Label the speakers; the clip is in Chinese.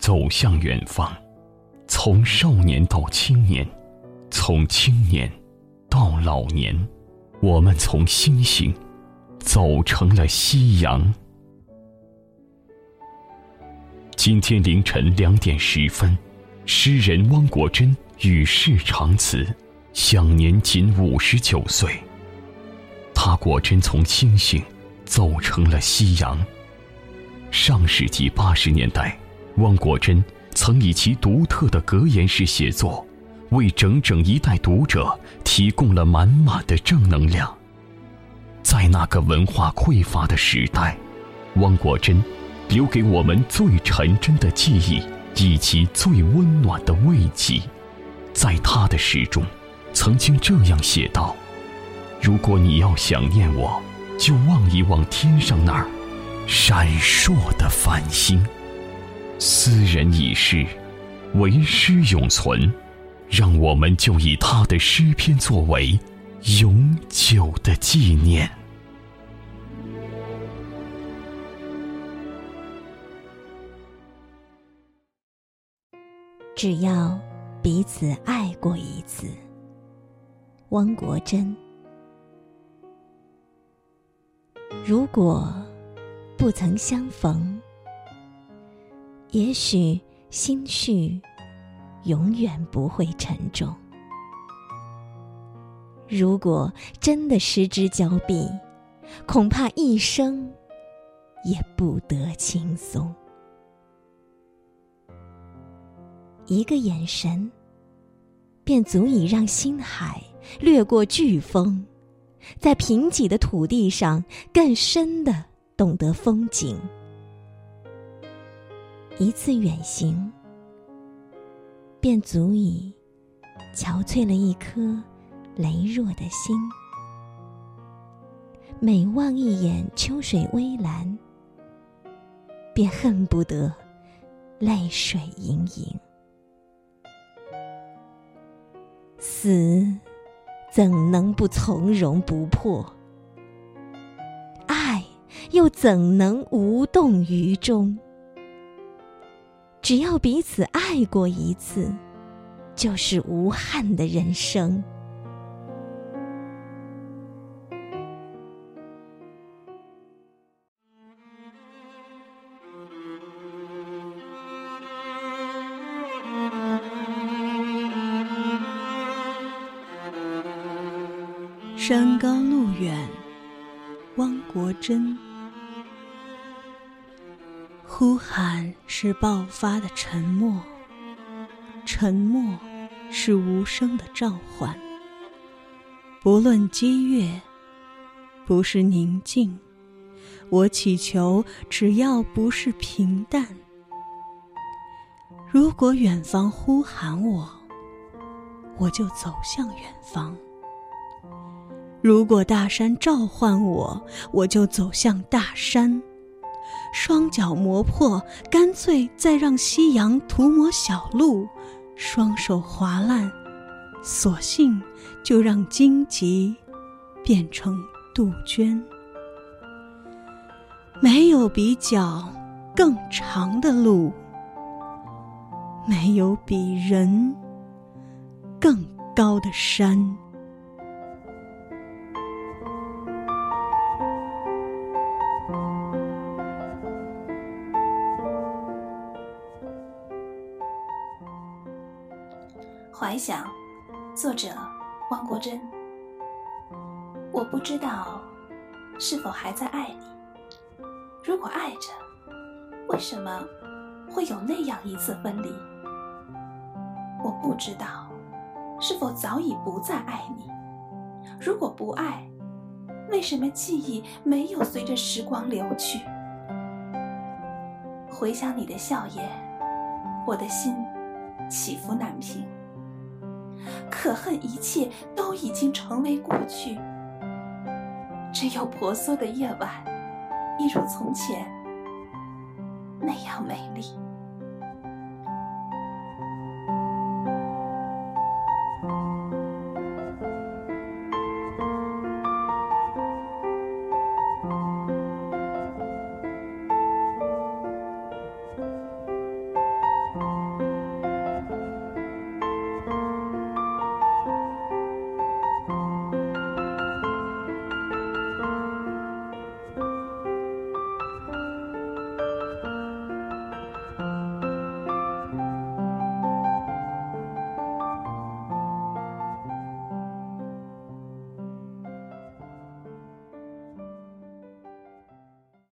Speaker 1: 走向远方，从少年到青年，从青年到老年，我们从星星走成了夕阳。今天凌晨两点十分，诗人汪国真与世长辞，享年仅五十九岁。他果真从星星走成了夕阳。上世纪八十年代。汪国真曾以其独特的格言式写作，为整整一代读者提供了满满的正能量。在那个文化匮乏的时代，汪国真留给我们最纯真的记忆以及最温暖的慰藉。在他的诗中，曾经这样写道：“如果你要想念我，就望一望天上那儿闪烁的繁星。”斯人已逝，唯诗永存。让我们就以他的诗篇作为永久的纪念。
Speaker 2: 只要彼此爱过一次，汪国真。如果不曾相逢。也许心绪永远不会沉重。如果真的失之交臂，恐怕一生也不得轻松。一个眼神，便足以让心海掠过飓风，在贫瘠的土地上更深的懂得风景。一次远行，便足以憔悴了一颗羸弱的心。每望一眼秋水微澜，便恨不得泪水盈盈。死怎能不从容不迫？爱又怎能无动于衷？只要彼此爱过一次，就是无憾的人生。
Speaker 3: 山高路远，汪国真。呼喊是爆发的沉默，沉默是无声的召唤。不论激越，不是宁静，我祈求只要不是平淡。如果远方呼喊我，我就走向远方；如果大山召唤我，我就走向大山。双脚磨破，干脆再让夕阳涂抹小路；双手划烂，索性就让荆棘变成杜鹃。没有比脚更长的路，没有比人更高的山。
Speaker 4: 怀想，作者汪国真。我不知道是否还在爱你。如果爱着，为什么会有那样一次分离？我不知道是否早已不再爱你。如果不爱，为什么记忆没有随着时光流去？回想你的笑颜，我的心起伏难平。可恨一切都已经成为过去，只有婆娑的夜晚，一如从前那样美丽。